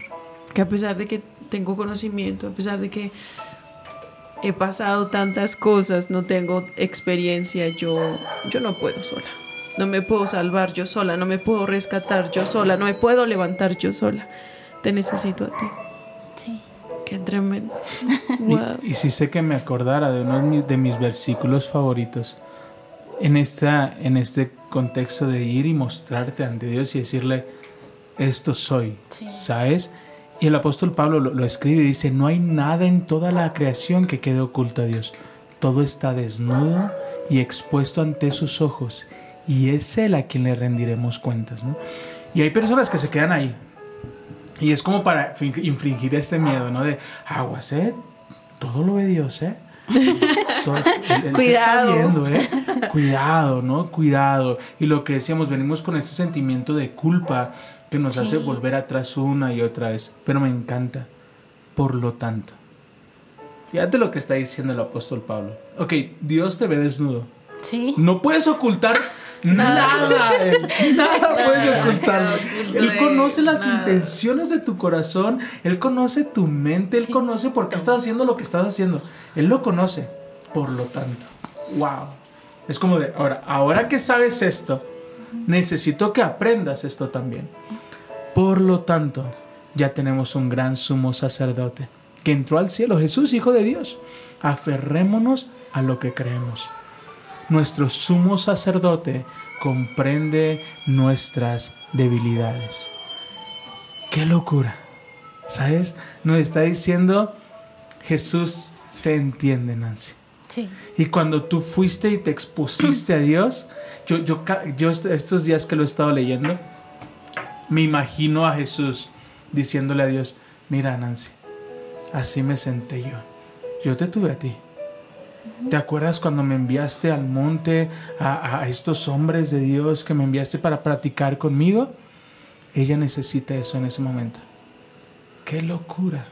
Que a pesar de que tengo conocimiento, a pesar de que he pasado tantas cosas, no tengo experiencia, yo yo no puedo sola. No me puedo salvar yo sola, no me puedo rescatar yo sola, no me puedo levantar yo sola. Te necesito a ti. Sí. Qué tremendo. [LAUGHS] Y- Wow. Hiciste que me acordara de uno de mis, de mis versículos favoritos. En, esta, en este contexto de ir y mostrarte ante Dios y decirle, esto soy, Sí. ¿sabes? Y el apóstol Pablo lo, lo escribe y dice, no hay nada en toda la creación que quede oculto a Dios. Todo está desnudo y expuesto ante sus ojos. Y es Él a quien le rendiremos cuentas. ¿no? Y hay personas que se quedan ahí. Y es como para infringir este miedo, ¿no? De aguas, ¿eh? Todo lo ve Dios, ¿eh? [LAUGHS] Todo- Cuidado. Viendo, ¿eh? Cuidado, ¿no? Cuidado. Y lo que decíamos, venimos con este sentimiento de culpa que nos hace volver atrás una y otra vez. Pero me encanta. Por lo tanto. Fíjate lo que está diciendo el apóstol Pablo. Ok, Dios te ve desnudo. Sí. No puedes ocultar [LAUGHS] nada. él. Nada puedes ocultar. Él conoce las Nada. intenciones de tu corazón. Él conoce tu mente. Él conoce por qué estás haciendo lo que estás haciendo. Él lo conoce. Por lo tanto, wow. Es como de, ahora, ahora que sabes esto, necesito que aprendas esto también. Por lo tanto, ya tenemos un gran sumo sacerdote que entró al cielo, Jesús, Hijo de Dios. Aferrémonos a lo que creemos. Nuestro sumo sacerdote comprende nuestras debilidades. ¡Qué locura! ¿Sabes? Nos está diciendo, Jesús te entiende, Nancy. Sí. Y cuando tú fuiste y te expusiste a Dios, yo, yo, yo est- estos días que lo he estado leyendo, me imagino a Jesús diciéndole a Dios, mira Nancy, así me senté yo. Yo te tuve a ti. ¿Te acuerdas cuando me enviaste al monte a, a estos hombres de Dios que me enviaste para practicar conmigo? Ella necesita eso en ese momento. ¡Qué locura!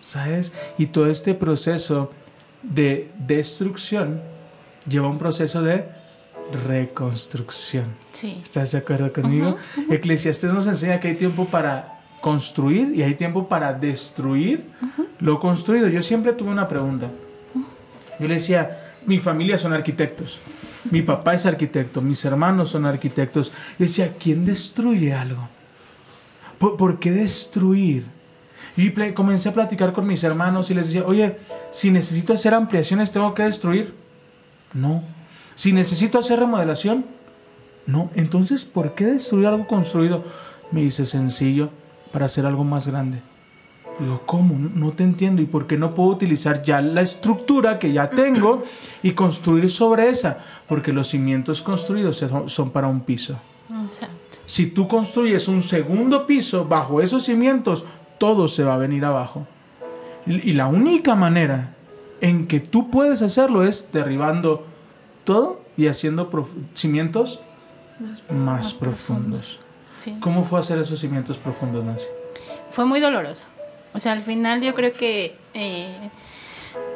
¿Sabes? Y todo este proceso de destrucción lleva un proceso de reconstrucción. Sí. ¿Estás de acuerdo conmigo? Eclesiastes nos enseña que hay tiempo para construir y hay tiempo para destruir lo construido. Yo siempre tuve una pregunta. Yo le decía, mi familia son arquitectos, mi papá es arquitecto, mis hermanos son arquitectos. Yo decía, ¿quién destruye algo? ¿Por, por qué destruir? Y comencé a platicar con mis hermanos y les decía, oye, si necesito hacer ampliaciones, ¿tengo que destruir? No. Si necesito hacer remodelación, no. Entonces, ¿por qué destruir algo construido? Me dice sencillo, para hacer algo más grande. Digo, ¿cómo? No, te entiendo. ¿Y por qué no puedo utilizar ya la estructura que ya tengo y construir sobre esa? Porque los cimientos construidos son, son para un piso. Exacto. Si tú construyes un segundo piso bajo esos cimientos, todo se va a venir abajo. Y la única manera en que tú puedes hacerlo es derribando todo y haciendo cimientos más, profundos. Sí. ¿Cómo fue hacer esos cimientos profundos, Nancy? Fue muy doloroso. O sea, al final yo creo que eh,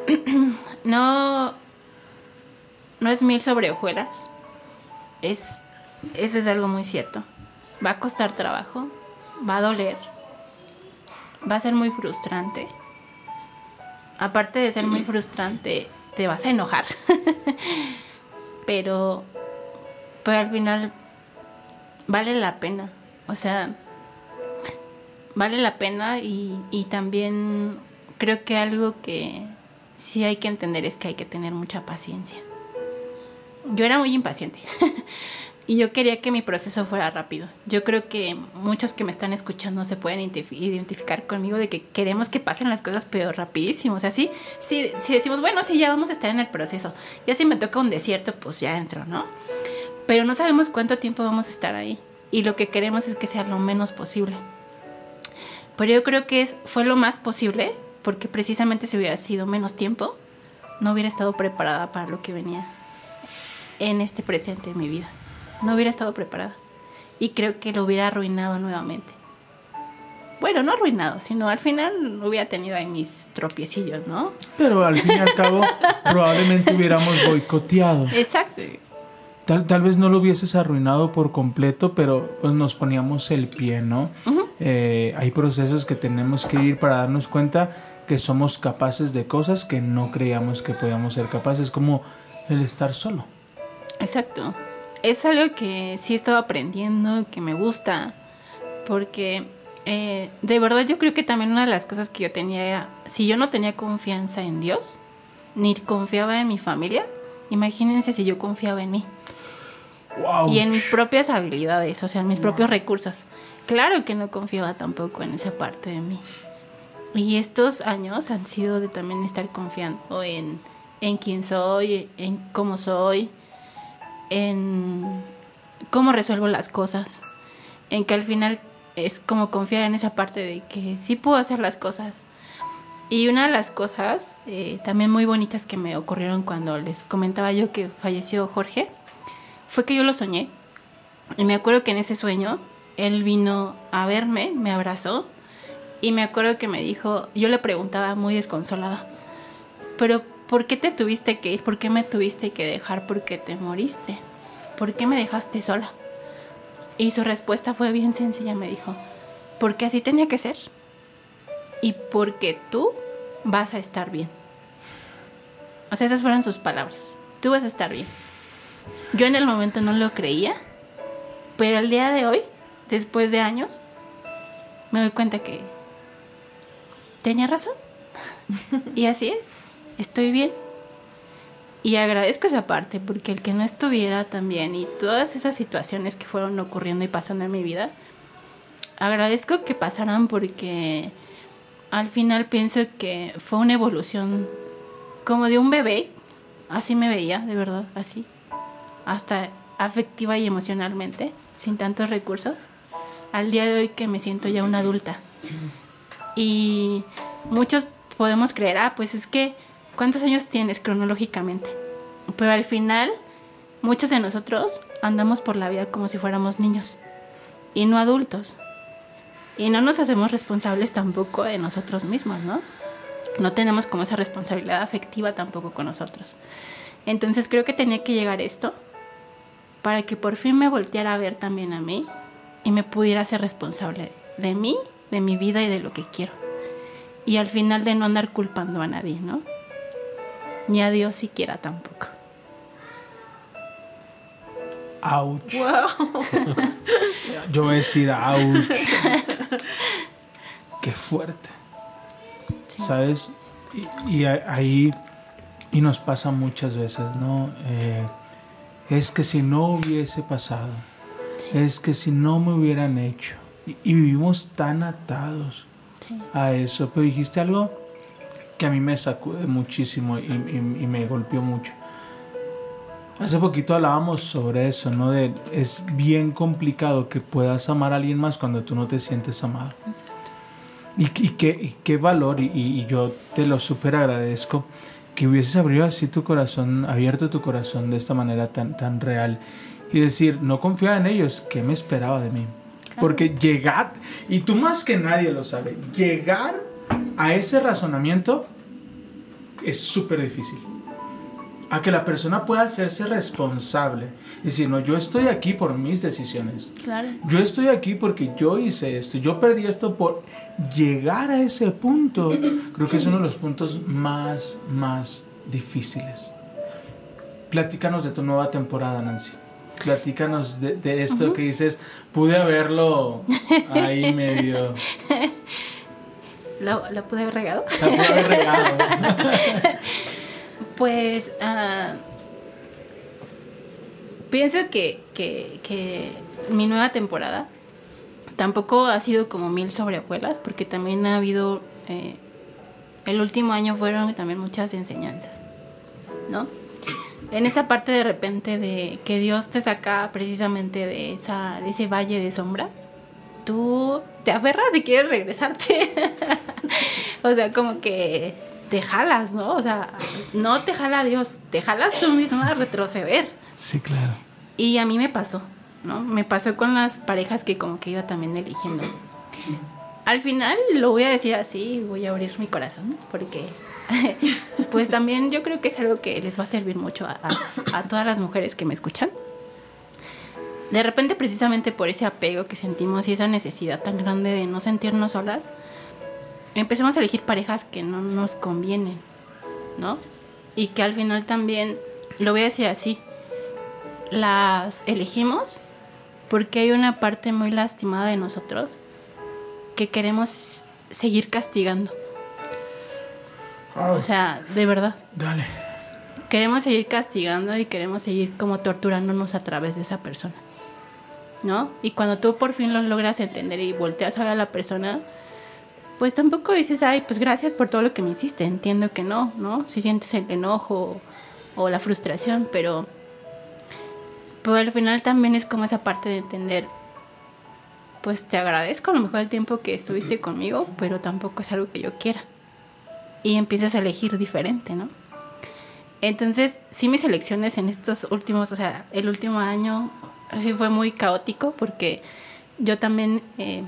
[CLEARS THROAT] no, no es mil sobre hojuelas. Es, eso es algo muy cierto. Va a costar trabajo, va a doler, va a ser muy frustrante. Aparte de ser muy frustrante, te vas a enojar. [LAUGHS] pero, pero al final vale la pena. O sea, vale la pena y, y también creo que algo que sí hay que entender es que hay que tener mucha paciencia. Yo era muy impaciente [LAUGHS] y yo quería que mi proceso fuera rápido. Yo creo que muchos que me están escuchando se pueden identif- identificar conmigo de que queremos que pasen las cosas pero rapidísimo. O sea, sí decimos, bueno, sí, ya vamos a estar en el proceso. Ya si me toca un desierto, pues ya entro, ¿no? Pero no sabemos cuánto tiempo vamos a estar ahí. Y lo que queremos es que sea lo menos posible. Pero yo creo que es, fue lo más posible, porque precisamente si hubiera sido menos tiempo, no hubiera estado preparada para lo que venía en este presente en mi vida. No hubiera estado preparada. Y creo que lo hubiera arruinado nuevamente. Bueno, no arruinado, sino al final hubiera tenido ahí mis tropiecillos, ¿no? Pero al fin y al cabo, [LAUGHS] probablemente hubiéramos boicoteado. Exacto. Tal, tal vez no lo hubieses arruinado por completo, pero pues nos poníamos el pie, ¿no? Eh, hay procesos que tenemos que ir para darnos cuenta que somos capaces de cosas que no creíamos que podíamos ser capaces, como el estar solo. Exacto. Es algo que sí he estado aprendiendo, que me gusta, porque eh, de verdad yo creo que también una de las cosas que yo tenía era, si yo no tenía confianza en Dios, ni confiaba en mi familia, imagínense si yo confiaba en mí ¡Wow! y en mis propias habilidades, o sea, en mis propios recursos. Claro que no confiaba tampoco en esa parte de mí. Y estos años han sido de también estar confiando en, en quién soy, en cómo soy, en cómo resuelvo las cosas, en que al final es como confiar en esa parte de que sí puedo hacer las cosas. Y una de las cosas eh, también muy bonitas que me ocurrieron cuando les comentaba yo que falleció Jorge, fue que yo lo soñé. Y me acuerdo que en ese sueño él vino a verme, me abrazó y me acuerdo que me dijo, yo le preguntaba muy desconsolada, pero ¿por qué te tuviste que ir? ¿Por qué me tuviste que dejar? ¿Por qué te moriste? ¿Por qué me dejaste sola? Y su respuesta fue bien sencilla, me dijo, porque así tenía que ser y porque tú vas a estar bien. O sea, esas fueron sus palabras, tú vas a estar bien. Yo en el momento no lo creía, pero el día de hoy, después de años, me doy cuenta que tenía razón. [LAUGHS] y así es, estoy bien. Y agradezco esa parte, porque el que no estuviera también y todas esas situaciones que fueron ocurriendo y pasando en mi vida, agradezco que pasaran porque al final pienso que fue una evolución como de un bebé así me veía, de verdad, así. Hasta afectiva y emocionalmente, sin tantos recursos. Al día de hoy que me siento ya una adulta. Y muchos podemos creer, ah, pues es que, ¿cuántos años tienes cronológicamente? Pero al final, muchos de nosotros andamos por la vida como si fuéramos niños y no adultos. Y no nos hacemos responsables tampoco de nosotros mismos, ¿no? No tenemos como esa responsabilidad afectiva tampoco con nosotros. Entonces creo que tenía que llegar esto para que por fin me volteara a ver también a mí y me pudiera ser responsable de mí, de mi vida y de lo que quiero. Y al final de no andar culpando a nadie, ¿no? Ni a Dios siquiera tampoco. Ouch. [LAUGHS] Yo voy a decir ouch. Qué fuerte. ¿Sabes? Y, ahí, y nos pasa muchas veces, ¿no? Eh, es que si no hubiese pasado, es que si no me hubieran hecho, y, y vivimos tan atados Sí. a eso, pero dijiste algo que a mí me sacude muchísimo y, y- y me golpeó mucho. Hace poquito hablábamos sobre eso, ¿no? De, es bien complicado que puedas amar a alguien más cuando tú no te sientes amado. Y, y qué, y qué valor, y, y- yo te lo súper agradezco, que hubieses abierto así tu corazón, abierto tu corazón de esta manera tan, tan real. Y decir, no confiaba en ellos, ¿qué me esperaba de mí? Porque llegar, y tú más que nadie lo sabes, llegar a ese razonamiento es súper difícil. A que la persona pueda hacerse responsable. Y decir, no, yo estoy aquí por mis decisiones. Claro. Yo estoy aquí porque yo hice esto, yo perdí esto por llegar a ese punto. Creo que es uno de los puntos más, más difíciles. Platícanos de tu nueva temporada, Nancy. Platícanos de, de esto que dices, pude haberlo ahí medio... [LAUGHS] ¿La, la pude haber regado? La pude haber regado. [LAUGHS] Pues ah, pienso que, que- que mi nueva temporada tampoco ha sido como mil sobrevuelas, porque también ha habido, eh, el último año fueron también muchas enseñanzas, ¿no? En esa parte de repente de que Dios te saca precisamente de, esa, de ese valle de sombras, tú te aferras y quieres regresarte. [LAUGHS] o sea, como que te jalas, ¿no? O sea, no te jala Dios, te jalas tú mismo a retroceder. Sí, claro. Y a mí me pasó, ¿no? Me pasó con las parejas que como que iba también eligiendo. Al final lo voy a decir así, voy a abrir mi corazón, porque [LAUGHS] pues también yo creo que es algo que les va a servir mucho a, a- a todas las mujeres que me escuchan. De repente precisamente por ese apego que sentimos y esa necesidad tan grande de no sentirnos solas, empezamos a elegir parejas que no nos convienen, ¿no? Y que al final también, lo voy a decir así, las elegimos porque hay una parte muy lastimada de nosotros que queremos seguir castigando. O sea, de verdad. Dale. Queremos seguir castigando y queremos seguir como torturándonos a través de esa persona. ¿No? Y cuando tú por fin lo logras entender y volteas a ver a la persona, pues tampoco dices, ay, pues gracias por todo lo que me hiciste. Entiendo que no, ¿no? Si sientes el enojo o la frustración, pero, pero al final también es como esa parte de entender, pues te agradezco a lo mejor el tiempo que estuviste conmigo, pero tampoco es algo que yo quiera. Y empiezas a elegir diferente, ¿no? Entonces, sí mis elecciones en estos últimos, o sea, el último año, sí fue muy caótico porque yo también eh,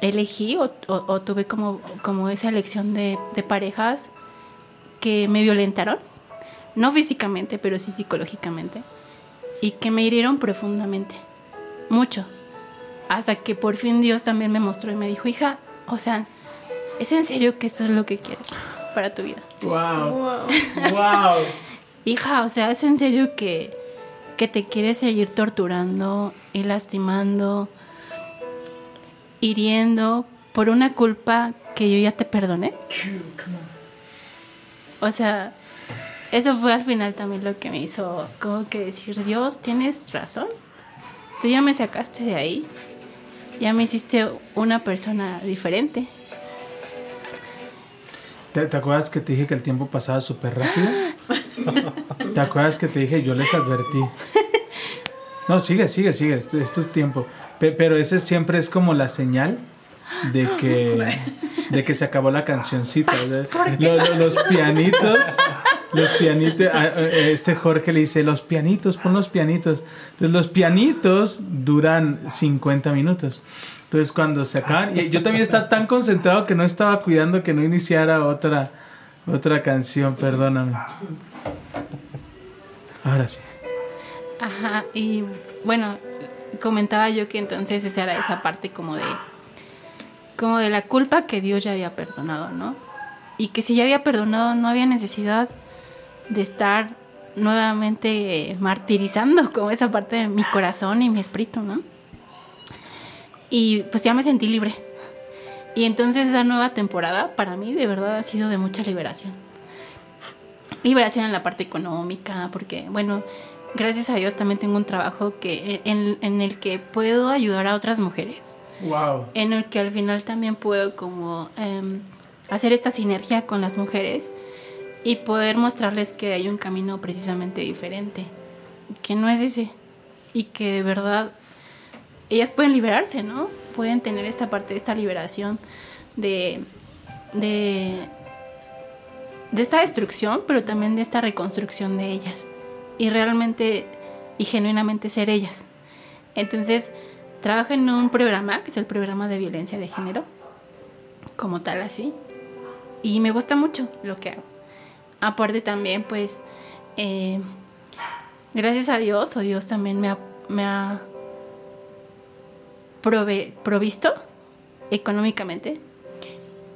elegí o, o- o tuve como, como esa elección de, de parejas que me violentaron, no físicamente, pero sí psicológicamente, y que me hirieron profundamente, mucho, hasta que por fin Dios también me mostró y me dijo, hija, o sea, ¿es en serio que esto es lo que quieres para tu vida? Wow. Wow. [LAUGHS] Hija, o sea, es en serio que, que te quieres seguir torturando y lastimando, hiriendo por una culpa que yo ya te perdoné. O sea, eso fue al final también lo que me hizo como que decir, Dios, tienes razón. Tú ya me sacaste de ahí. Ya me hiciste una persona diferente. ¿Te, te acuerdas que te dije que el tiempo pasaba súper rápido? [LAUGHS] ¿Te acuerdas que te dije? Yo les advertí. No, sigue, sigue, sigue. Es, es tu tiempo. Pe- pero ese siempre es como la señal de que, de que se acabó la cancioncita. ¿verdad? Lo- lo- los pianitos. Los pianitos. Este Jorge le dice: Los pianitos, pon los pianitos. Entonces, los pianitos duran 50 minutos. Entonces, cuando se acaban. Y yo también estaba tan concentrado que no estaba cuidando que no iniciara otra, otra canción. Perdóname. Ahora sí. Ajá, y bueno, comentaba yo que entonces esa era esa parte como de como de la culpa que Dios ya había perdonado, ¿no? Y que si ya había perdonado no había necesidad de estar nuevamente martirizando como esa parte de mi corazón y mi espíritu, ¿no? Y pues ya me sentí libre. Y entonces esa nueva temporada para mí de verdad ha sido de mucha liberación liberación en la parte económica, porque, bueno, gracias a Dios también tengo un trabajo que en, en el que puedo ayudar a otras mujeres, Wow. en el que al final también puedo como em, hacer esta sinergia con las mujeres y poder mostrarles que hay un camino precisamente diferente, que no es ese, y que de verdad ellas pueden liberarse, ¿no? Pueden tener esta parte, esta liberación de, de, de esta destrucción, pero también de esta reconstrucción de ellas. Y realmente y genuinamente ser ellas. Entonces, trabajo en un programa, que es el programa de violencia de género, como tal así. Y me gusta mucho lo que hago. Aparte también, pues, eh, gracias a Dios, o Dios también me ha, me ha prove- provisto económicamente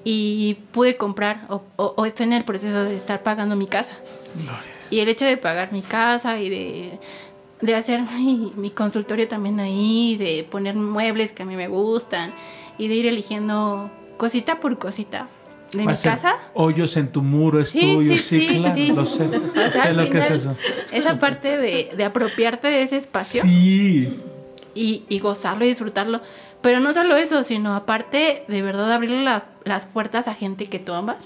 y pude comprar o, o- o estoy en el proceso de estar pagando mi casa. Y el hecho de pagar mi casa y de, de hacer mi, mi consultorio también ahí, de poner muebles que a mí me gustan y de ir eligiendo cosita por cosita de mi casa. Hoyos en tu muro es Sí, tuyo, sí, sí, sí, claro, sí. lo sé. [LAUGHS] O sea, sé lo que es eso. Esa parte de, de apropiarte de ese espacio Sí. y, y gozarlo y disfrutarlo. Pero no solo eso, sino aparte de verdad abrirle la- las puertas a gente que tú amas.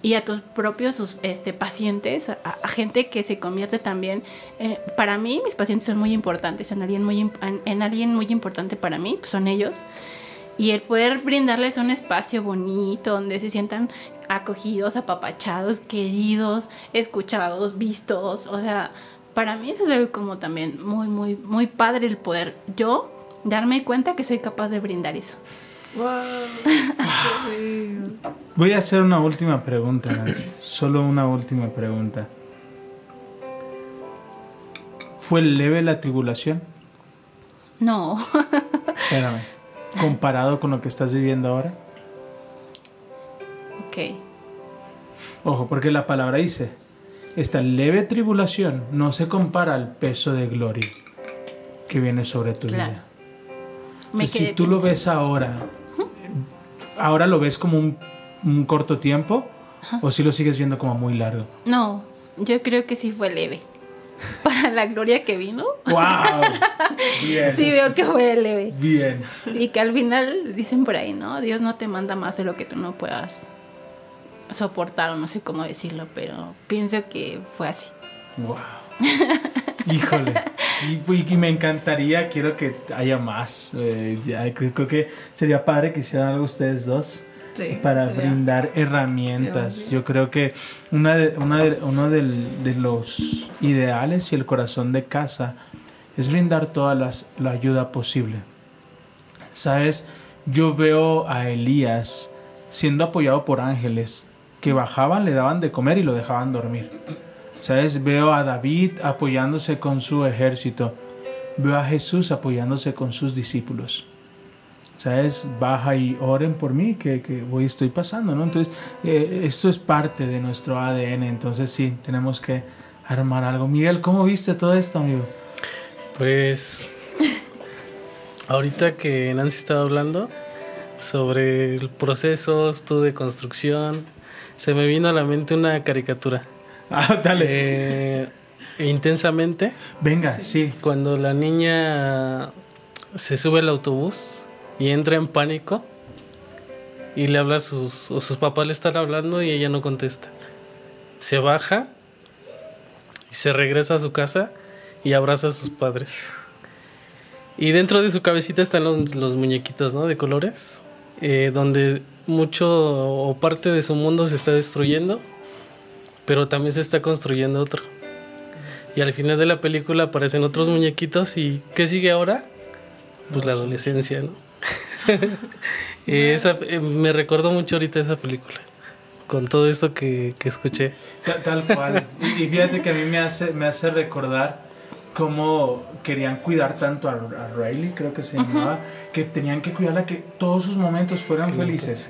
Y a tus propios sus, este, pacientes, a, a gente que se convierte también. eh, para mí, mis pacientes son muy importantes. En alguien muy, en, en alguien muy importante para mí, pues son ellos. Y el poder brindarles un espacio bonito donde se sientan acogidos, apapachados, queridos, escuchados, vistos. O sea, para mí eso es algo como también muy, muy, muy padre el poder yo darme cuenta que soy capaz de brindar eso. Voy a hacer una última pregunta, Nancy. Solo una última pregunta. ¿Fue leve la tribulación? No, [LAUGHS] Espérame. Comparado con lo que estás viviendo ahora. ok. Ojo, porque la palabra dice, esta leve tribulación no se compara al peso de gloria que viene sobre tu Claro. vida. Me Y si tú lo ves ahora, ahora lo ves como un, un corto tiempo o si lo sigues viendo como muy largo. No, yo creo que sí fue leve. [LAUGHS] Para la gloria que vino, ¡Wow! [LAUGHS] Bien. sí veo que fue leve. Bien. Y que al final dicen por ahí, ¿no? Dios no te manda más de lo que tú no puedas soportar o no sé cómo decirlo, pero pienso que fue así. Wow. Híjole. [LAUGHS] Y, y- me encantaría, quiero que haya más. eh, ya, creo, creo que sería padre que hicieran algo ustedes dos Sí, para sería- brindar herramientas. Sí, Yo creo que una de, una de- uno del- de los ideales y el corazón de casa es brindar toda las- la ayuda posible. Sabes, yo veo a Elías siendo apoyado por ángeles que bajaban, le daban de comer y lo dejaban dormir. ¿Sabes? Veo a David apoyándose con su ejército. Veo a Jesús apoyándose con sus discípulos. ¿Sabes? Baja y oren por mí, que, que voy, estoy pasando, ¿no? Entonces, eh, esto es parte de nuestro ADN. Entonces, sí, tenemos que armar algo. Miguel, ¿cómo viste todo esto, amigo? Pues ahorita que Nancy estaba hablando sobre el proceso tú de construcción, se me vino a la mente una caricatura. Ah, dale. Eh, intensamente, Venga, sí. cuando la niña se sube al autobús y entra en pánico y le habla a sus, o sus papás le están hablando y ella no contesta. Se baja y se regresa a su casa y abraza a sus padres. Y dentro de su cabecita están los, los muñequitos, ¿no? De colores, eh, donde mucho o parte de su mundo se está destruyendo, pero también se está construyendo otro. Y al final de la película aparecen otros muñequitos y ¿qué sigue ahora? Pues la adolescencia, ¿no? [LAUGHS] Eh, esa, eh, me recordó mucho ahorita esa película, con todo esto que, que escuché. Ta- Tal cual. Y y fíjate que a mí me hace, me hace recordar cómo querían cuidar tanto a, a Riley, creo que se llamaba, que tenían que cuidarla, que todos sus momentos fueran felices.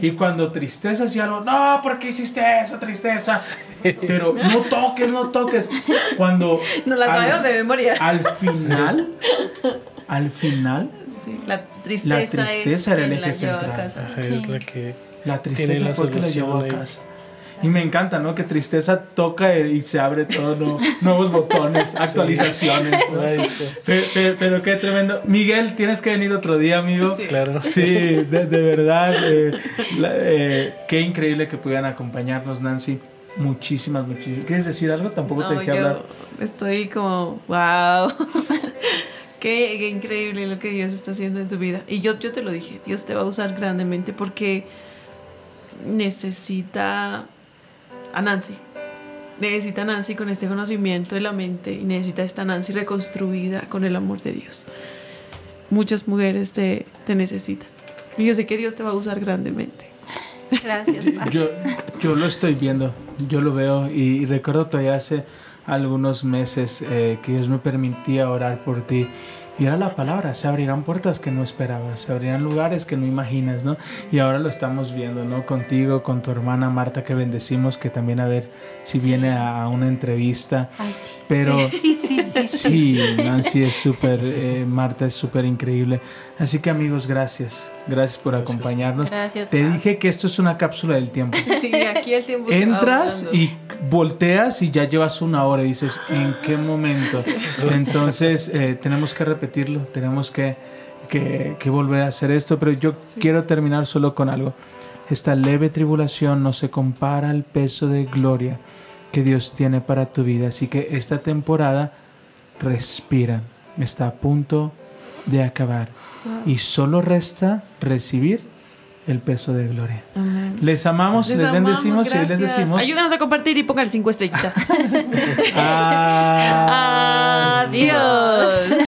Y cuando tristeza hacía algo, no, ¿por qué hiciste eso, tristeza? Pero no toques, no toques. Cuando [LAUGHS] No la al- sabemos de memoria. Al final, al final, Sí, la tristeza, La tristeza es era el la eje central. Es la que la Tiene tristeza la fue que la llevó a casa. Y me encanta, ¿no? Que tristeza toca y se abre todo, ¿no? nuevos botones, [LAUGHS] actualizaciones. sí. Pe- pe- Pero, qué tremendo. Miguel, tienes que venir otro día, amigo. Sí. Claro. Sí, de, de verdad. eh, la- eh, qué increíble que pudieran acompañarnos, Nancy. Muchísimas, muchísimas. ¿Quieres decir algo? Tampoco te No, dejé yo hablar. estoy como, wow. [LAUGHS] qué, qué increíble lo que Dios está haciendo en tu vida. Y yo, yo te lo dije, Dios te va a usar grandemente porque necesita a Nancy. Necesita a Nancy con este conocimiento de la mente y necesita esta Nancy reconstruida con el amor de Dios. Muchas mujeres te, te necesitan. Y yo sé que Dios te va a usar grandemente. Gracias. Yo, yo lo estoy viendo, yo lo veo y, y recuerdo todavía hace algunos meses eh, que Dios me permitía orar por ti. Y era la palabra, se abrirán puertas que no esperabas, se abrirán lugares que no imaginas, ¿no? Y ahora lo estamos viendo, ¿no? Contigo, con tu hermana Marta, que bendecimos, que también a ver si viene a, a una entrevista. Ay, sí. Pero Sí, [LAUGHS] sí, sí. sí, Nancy es súper, eh, Marta es súper increíble. Así que amigos, gracias, gracias por Gracias. acompañarnos. Gracias. Te Paz. dije que esto es una cápsula del tiempo. [LAUGHS] Sí, aquí el tiempo se va Entras y volteas y ya llevas una hora y dices, ¿en qué momento? Entonces eh, tenemos que repetirlo, tenemos que, que- que volver a hacer esto, pero yo quiero terminar solo con algo. Esta leve tribulación no se compara al peso de gloria que Dios tiene para tu vida. Así que esta temporada respira, está a punto de acabar y solo resta recibir el peso de gloria. Amén. Les amamos, les, Les amamos, bendecimos y les decimos. Ayúdanos a compartir y pongan cinco estrellitas. [LAUGHS] [LAUGHS] Ah. Adiós.